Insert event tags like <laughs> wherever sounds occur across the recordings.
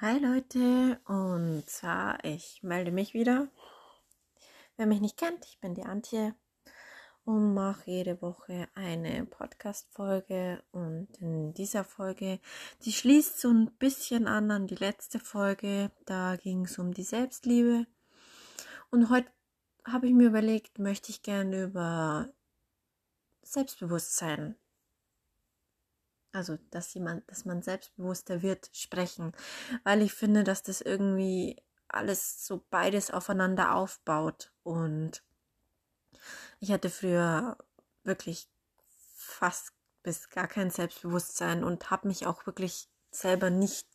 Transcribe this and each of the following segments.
Hi Leute, und zwar, ich melde mich wieder. Wer mich nicht kennt, ich bin die Antje und mache jede Woche eine Podcast-Folge. Und in dieser Folge, die schließt so ein bisschen an an die letzte Folge. Da ging es um die Selbstliebe. Und heute habe ich mir überlegt, möchte ich gerne über Selbstbewusstsein also dass jemand, dass man selbstbewusster wird, sprechen, weil ich finde, dass das irgendwie alles so beides aufeinander aufbaut. Und ich hatte früher wirklich fast bis gar kein Selbstbewusstsein und habe mich auch wirklich selber nicht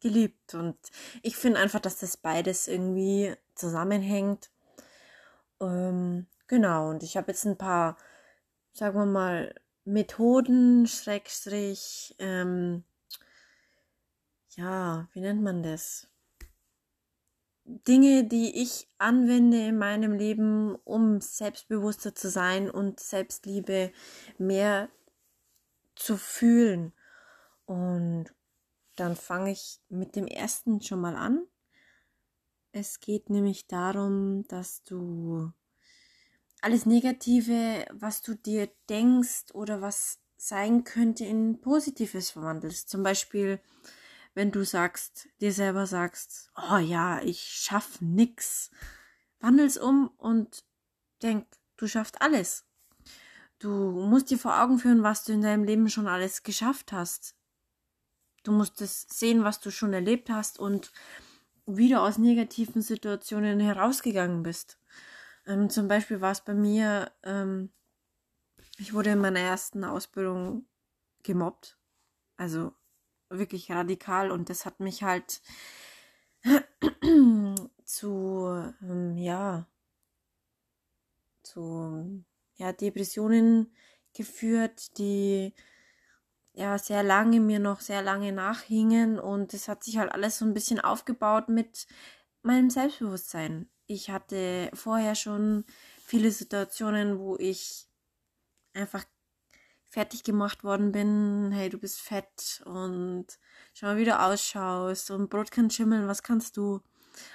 geliebt. Und ich finde einfach, dass das beides irgendwie zusammenhängt. Ähm, genau. Und ich habe jetzt ein paar, sagen wir mal, Methoden, Schrägstrich, ähm, ja, wie nennt man das? Dinge, die ich anwende in meinem Leben, um selbstbewusster zu sein und Selbstliebe mehr zu fühlen. Und dann fange ich mit dem ersten schon mal an. Es geht nämlich darum, dass du alles Negative, was du dir denkst oder was sein könnte, in Positives verwandelst. Zum Beispiel, wenn du sagst, dir selber sagst, oh ja, ich schaff nix. Wandel's um und denk, du schaffst alles. Du musst dir vor Augen führen, was du in deinem Leben schon alles geschafft hast. Du musst es sehen, was du schon erlebt hast und wie du aus negativen Situationen herausgegangen bist. Ähm, zum Beispiel war es bei mir, ähm, ich wurde in meiner ersten Ausbildung gemobbt. Also wirklich radikal und das hat mich halt <clears throat> zu, ähm, ja, zu, ja, Depressionen geführt, die ja sehr lange mir noch sehr lange nachhingen und es hat sich halt alles so ein bisschen aufgebaut mit meinem Selbstbewusstsein ich hatte vorher schon viele Situationen, wo ich einfach fertig gemacht worden bin. Hey, du bist fett und schau mal, wie du ausschaust und Brot kann schimmeln, was kannst du?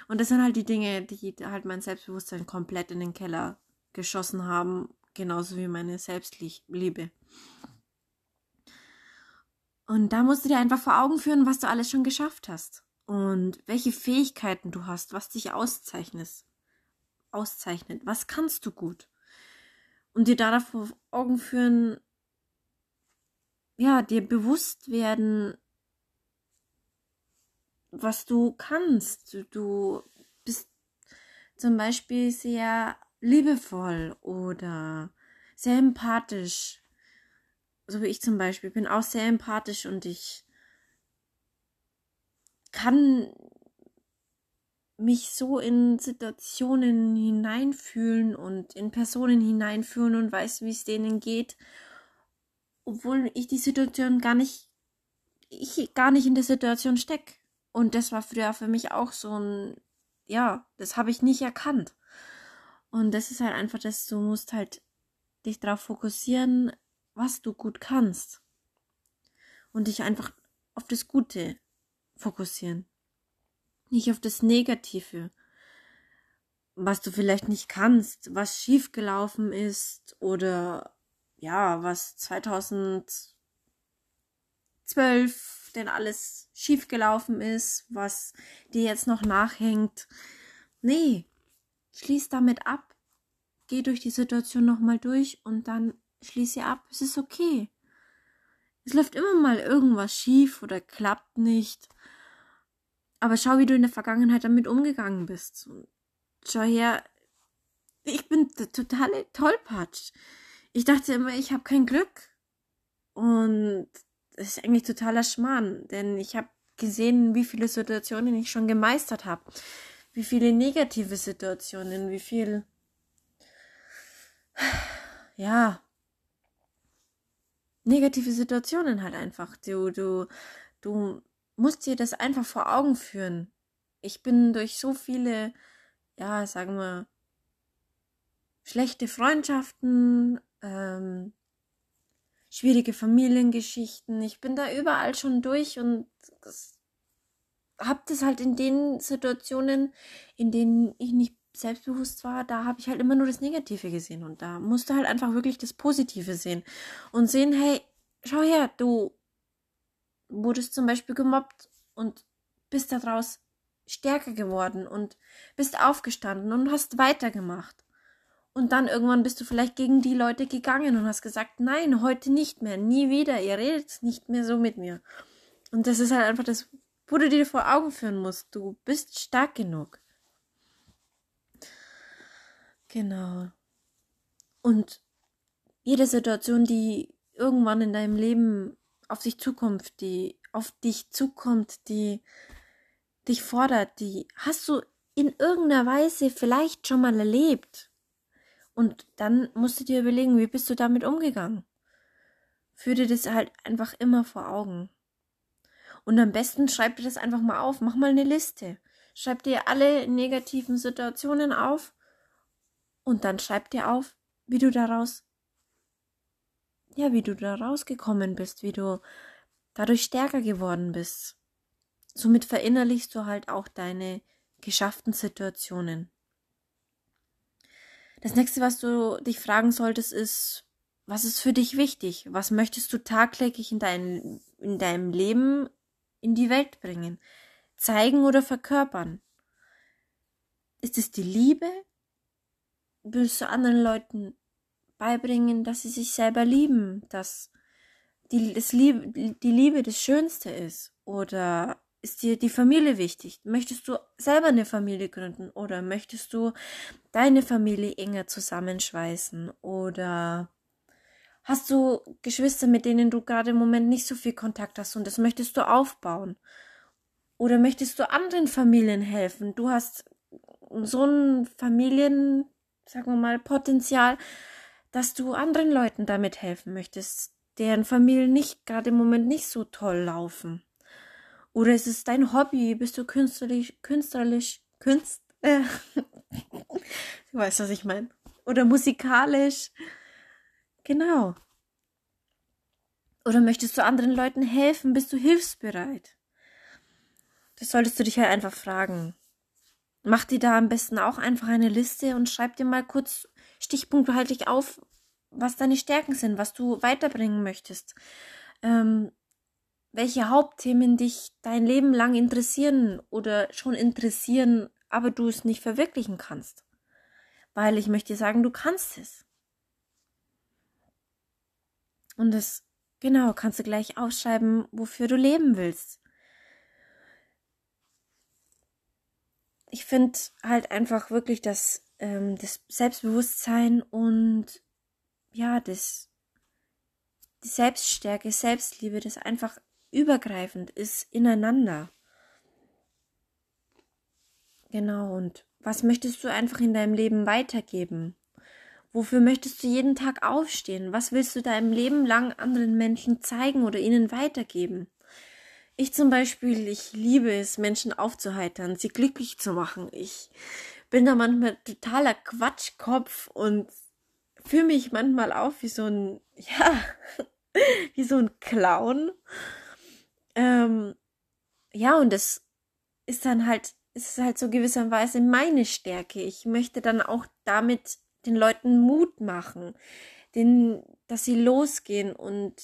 Und das sind halt die Dinge, die halt mein Selbstbewusstsein komplett in den Keller geschossen haben, genauso wie meine Selbstliebe. Und da musst du dir einfach vor Augen führen, was du alles schon geschafft hast und welche Fähigkeiten du hast, was dich auszeichnet. auszeichnet. Was kannst du gut? Und dir da vor Augen führen, ja, dir bewusst werden, was du kannst. Du bist zum Beispiel sehr liebevoll oder sehr empathisch. So wie ich zum Beispiel bin auch sehr empathisch und ich kann mich so in Situationen hineinfühlen und in Personen hineinfühlen und weiß, wie es denen geht, obwohl ich die Situation gar nicht, ich gar nicht in der Situation stecke. Und das war früher für mich auch so ein, ja, das habe ich nicht erkannt. Und das ist halt einfach, dass du musst halt dich darauf fokussieren, was du gut kannst. Und dich einfach auf das Gute fokussieren. Nicht auf das Negative, was du vielleicht nicht kannst, was schiefgelaufen ist oder ja, was 2012 denn alles schiefgelaufen ist, was dir jetzt noch nachhängt. Nee, schließ damit ab. Geh durch die Situation nochmal durch und dann schließ sie ab. Es ist okay. Es läuft immer mal irgendwas schief oder klappt nicht. Aber schau, wie du in der Vergangenheit damit umgegangen bist. Schau her, ich bin der totale Tollpatsch. Ich dachte immer, ich habe kein Glück. Und das ist eigentlich totaler Schmarrn, denn ich habe gesehen, wie viele Situationen ich schon gemeistert habe. Wie viele negative Situationen, wie viel, ja, negative Situationen halt einfach. Du, du, du musst dir das einfach vor Augen führen. Ich bin durch so viele, ja, sagen wir, schlechte Freundschaften, ähm, schwierige Familiengeschichten. Ich bin da überall schon durch und das, habe das halt in den Situationen, in denen ich nicht selbstbewusst war, da habe ich halt immer nur das Negative gesehen und da musste halt einfach wirklich das Positive sehen und sehen, hey, schau her, du wurdest zum Beispiel gemobbt und bist daraus stärker geworden und bist aufgestanden und hast weitergemacht. Und dann irgendwann bist du vielleicht gegen die Leute gegangen und hast gesagt, nein, heute nicht mehr, nie wieder, ihr redet nicht mehr so mit mir. Und das ist halt einfach das, wo du dir vor Augen führen musst. Du bist stark genug. Genau. Und jede Situation, die irgendwann in deinem Leben auf sich zukommt, die auf dich zukommt, die dich fordert, die hast du in irgendeiner Weise vielleicht schon mal erlebt. Und dann musst du dir überlegen, wie bist du damit umgegangen? Führ dir das halt einfach immer vor Augen. Und am besten schreib dir das einfach mal auf, mach mal eine Liste. Schreib dir alle negativen Situationen auf und dann schreib dir auf, wie du daraus, ja, wie du da rausgekommen bist, wie du dadurch stärker geworden bist. Somit verinnerlichst du halt auch deine geschafften Situationen. Das nächste, was du dich fragen solltest, ist, was ist für dich wichtig? Was möchtest du tagtäglich in, dein, in deinem Leben in die Welt bringen? Zeigen oder verkörpern? Ist es die Liebe? willst du anderen Leuten beibringen, dass sie sich selber lieben, dass die, das Liebe, die Liebe das Schönste ist? Oder ist dir die Familie wichtig? Möchtest du selber eine Familie gründen? Oder möchtest du deine Familie enger zusammenschweißen? Oder hast du Geschwister, mit denen du gerade im Moment nicht so viel Kontakt hast und das möchtest du aufbauen? Oder möchtest du anderen Familien helfen? Du hast so ein Familien, sagen wir mal, Potenzial, dass du anderen Leuten damit helfen möchtest, deren Familien nicht gerade im Moment nicht so toll laufen. Oder ist es dein Hobby? Bist du künstlerisch, künstlerisch, künst, äh, <laughs> du weißt, was ich meine. Oder musikalisch. Genau. Oder möchtest du anderen Leuten helfen? Bist du hilfsbereit? Das solltest du dich halt einfach fragen. Mach dir da am besten auch einfach eine Liste und schreib dir mal kurz stichpunkthaltig auf, was deine Stärken sind, was du weiterbringen möchtest. Ähm, welche Hauptthemen dich dein Leben lang interessieren oder schon interessieren, aber du es nicht verwirklichen kannst. Weil ich möchte sagen, du kannst es. Und das, genau, kannst du gleich aufschreiben, wofür du leben willst. ich finde halt einfach wirklich, dass ähm, das Selbstbewusstsein und ja, das die Selbststärke, Selbstliebe, das einfach übergreifend ist ineinander. Genau, und was möchtest du einfach in deinem Leben weitergeben? Wofür möchtest du jeden Tag aufstehen? Was willst du deinem Leben lang anderen Menschen zeigen oder ihnen weitergeben? Ich zum Beispiel, ich liebe es, Menschen aufzuheitern, sie glücklich zu machen. Ich bin da manchmal totaler Quatschkopf und fühle mich manchmal auf wie so ein, <laughs> ja, wie so ein Clown. Ähm, ja, und das ist dann halt, ist halt so gewisserweise meine Stärke. Ich möchte dann auch damit den Leuten Mut machen, den, dass sie losgehen und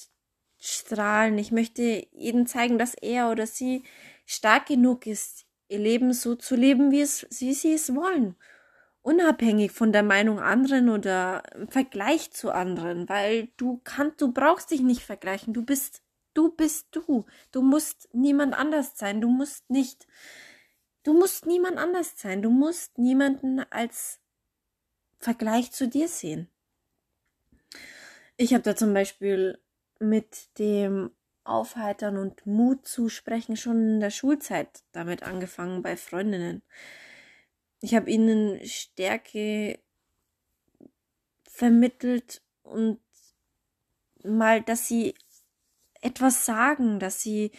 strahlen. Ich möchte ihnen zeigen, dass er oder sie stark genug ist, ihr Leben so zu leben, wie, es, wie sie es wollen. Unabhängig von der Meinung anderen oder Vergleich zu anderen, weil du kannst, du brauchst dich nicht vergleichen. Du bist, du bist du. Du musst niemand anders sein. Du musst nicht, du musst niemand anders sein. Du musst niemanden als Vergleich zu dir sehen. Ich habe da zum Beispiel mit dem Aufheitern und Mut zusprechen schon in der Schulzeit damit angefangen bei Freundinnen. Ich habe ihnen Stärke vermittelt und mal, dass sie etwas sagen, dass sie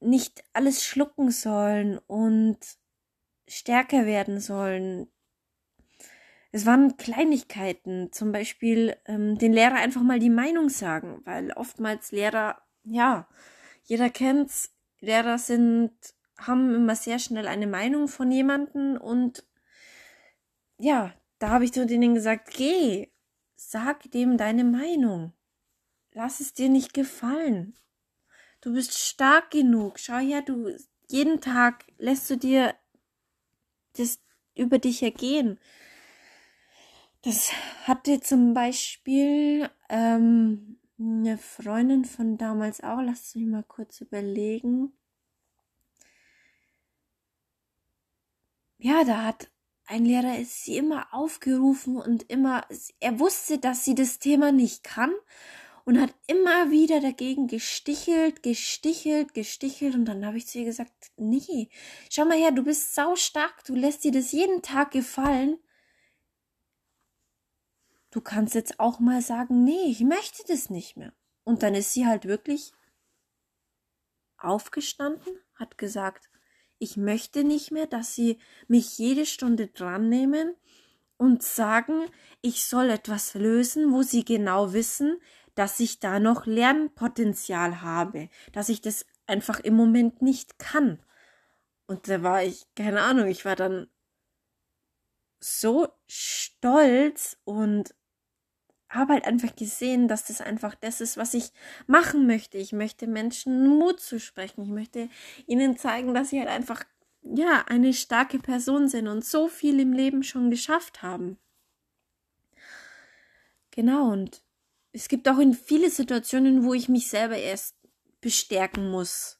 nicht alles schlucken sollen und stärker werden sollen, es waren Kleinigkeiten, zum Beispiel ähm, den Lehrer einfach mal die Meinung sagen, weil oftmals Lehrer, ja, jeder kennt's, Lehrer sind, haben immer sehr schnell eine Meinung von jemandem und ja, da habe ich zu denen gesagt, geh, sag dem deine Meinung. Lass es dir nicht gefallen. Du bist stark genug. Schau her, du jeden Tag lässt du dir das über dich ergehen. Das hatte zum Beispiel ähm, eine Freundin von damals auch. Lass mich mal kurz überlegen. Ja, da hat ein Lehrer ist sie immer aufgerufen und immer, er wusste, dass sie das Thema nicht kann und hat immer wieder dagegen gestichelt, gestichelt, gestichelt und dann habe ich zu ihr gesagt, nee, schau mal her, du bist sau stark, du lässt dir das jeden Tag gefallen. Du kannst jetzt auch mal sagen, nee, ich möchte das nicht mehr. Und dann ist sie halt wirklich aufgestanden, hat gesagt, ich möchte nicht mehr, dass sie mich jede Stunde dran nehmen und sagen, ich soll etwas lösen, wo sie genau wissen, dass ich da noch Lernpotenzial habe, dass ich das einfach im Moment nicht kann. Und da war ich, keine Ahnung, ich war dann so stolz und habe halt einfach gesehen, dass das einfach das ist, was ich machen möchte. Ich möchte Menschen Mut zu sprechen. Ich möchte ihnen zeigen, dass sie halt einfach, ja, eine starke Person sind und so viel im Leben schon geschafft haben. Genau, und es gibt auch in viele Situationen, wo ich mich selber erst bestärken muss.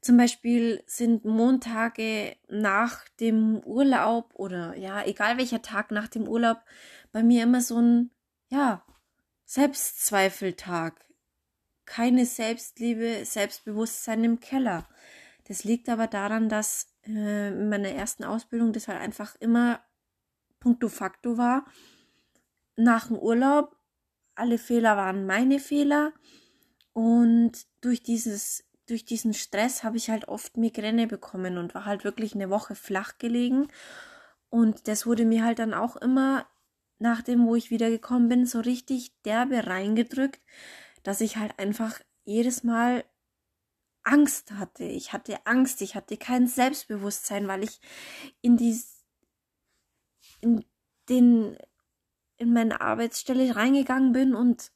Zum Beispiel sind Montage nach dem Urlaub oder ja, egal welcher Tag nach dem Urlaub bei mir immer so ein ja, Selbstzweifeltag. Keine Selbstliebe, Selbstbewusstsein im Keller. Das liegt aber daran, dass äh, in meiner ersten Ausbildung das halt einfach immer puncto facto war. Nach dem Urlaub, alle Fehler waren meine Fehler. Und durch dieses, durch diesen Stress habe ich halt oft Migräne bekommen und war halt wirklich eine Woche flach gelegen. Und das wurde mir halt dann auch immer nachdem, wo ich wiedergekommen bin, so richtig derbe reingedrückt, dass ich halt einfach jedes Mal Angst hatte. Ich hatte Angst, ich hatte kein Selbstbewusstsein, weil ich in die in den in meine Arbeitsstelle reingegangen bin und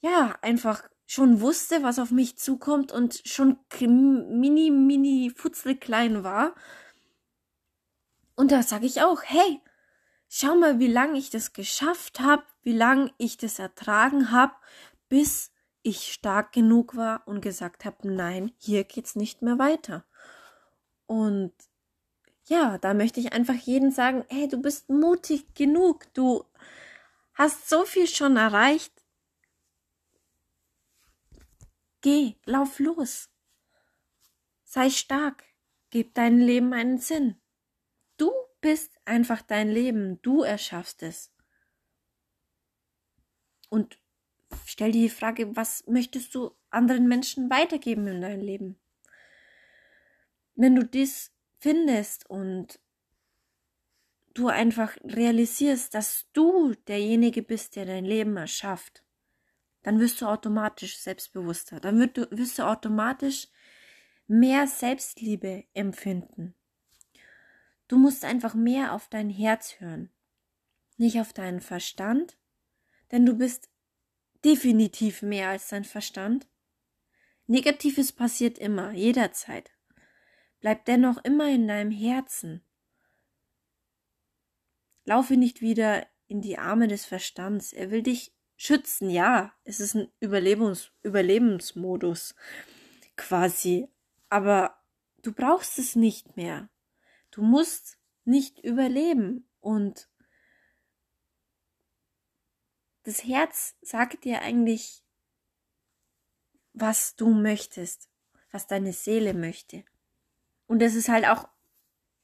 ja, einfach schon wusste, was auf mich zukommt und schon mini mini futzelklein war. Und da sage ich auch, hey, Schau mal, wie lange ich das geschafft habe, wie lange ich das ertragen habe, bis ich stark genug war und gesagt habe, nein, hier geht's nicht mehr weiter. Und ja, da möchte ich einfach jedem sagen, hey, du bist mutig genug, du hast so viel schon erreicht. Geh, lauf los. Sei stark, gib deinem Leben einen Sinn. Du bist einfach dein Leben. Du erschaffst es. Und stell dir die Frage, was möchtest du anderen Menschen weitergeben in deinem Leben? Wenn du dies findest und du einfach realisierst, dass du derjenige bist, der dein Leben erschafft, dann wirst du automatisch selbstbewusster. Dann wirst du automatisch mehr Selbstliebe empfinden. Du musst einfach mehr auf dein Herz hören, nicht auf deinen Verstand, denn du bist definitiv mehr als dein Verstand. Negatives passiert immer, jederzeit. Bleib dennoch immer in deinem Herzen. Laufe nicht wieder in die Arme des Verstands. Er will dich schützen, ja. Es ist ein Überlebens Überlebensmodus quasi. Aber du brauchst es nicht mehr. Du musst nicht überleben und das Herz sagt dir eigentlich, was du möchtest, was deine Seele möchte. Und es ist halt auch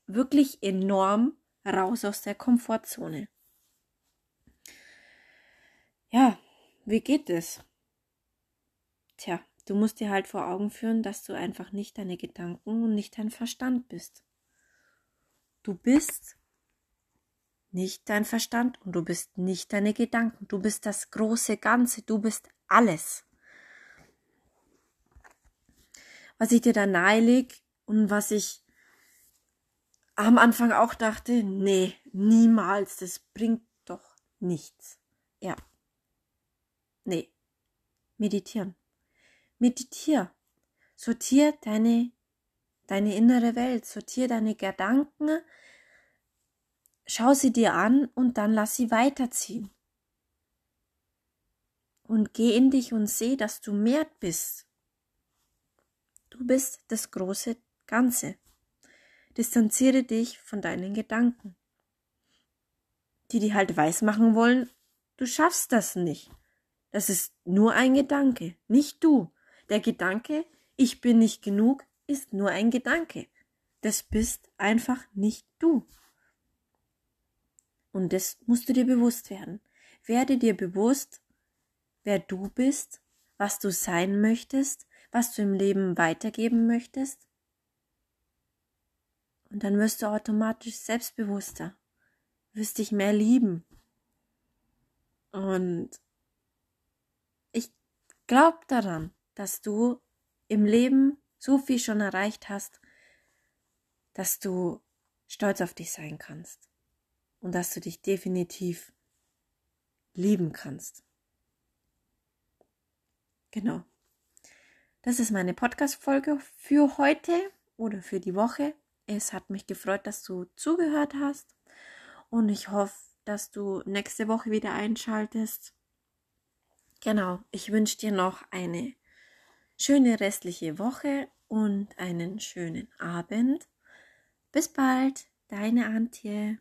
wirklich enorm raus aus der Komfortzone. Ja, wie geht es? Tja, du musst dir halt vor Augen führen, dass du einfach nicht deine Gedanken und nicht dein Verstand bist. Du bist nicht dein Verstand und du bist nicht deine Gedanken. Du bist das große Ganze. Du bist alles. was ich dir da naheleg und was ich am Anfang auch dachte, nee, niemals, das bringt doch nichts. Ja. Nee. Meditieren. Meditier. Sortier deine, deine innere Welt, sortier deine Gedanken, schau sie dir an und dann lass sie weiterziehen. Und geh in dich und seh, dass du mehr bist. Du bist das große Ganze. Distanziere dich von deinen Gedanken, die dir halt weismachen wollen, du schaffst das nicht. Das ist nur ein Gedanke, nicht du. Der Gedanke, ich bin nicht genug, ist nur ein Gedanke. Das bist einfach nicht du. Und das musst du dir bewusst werden. Werde dir bewusst, wer du bist, was du sein möchtest, was du im Leben weitergeben möchtest. Und dann wirst du automatisch selbstbewusster, wirst dich mehr lieben. Und ich glaube daran, dass du im Leben so viel schon erreicht hast, dass du stolz auf dich sein kannst und dass du dich definitiv lieben kannst. Genau. Das ist meine Podcast-Folge für heute oder für die Woche. Es hat mich gefreut, dass du zugehört hast und ich hoffe, dass du nächste Woche wieder einschaltest. Genau, ich wünsche dir noch eine schöne restliche Woche und einen schönen Abend. Bis bald, deine Antje.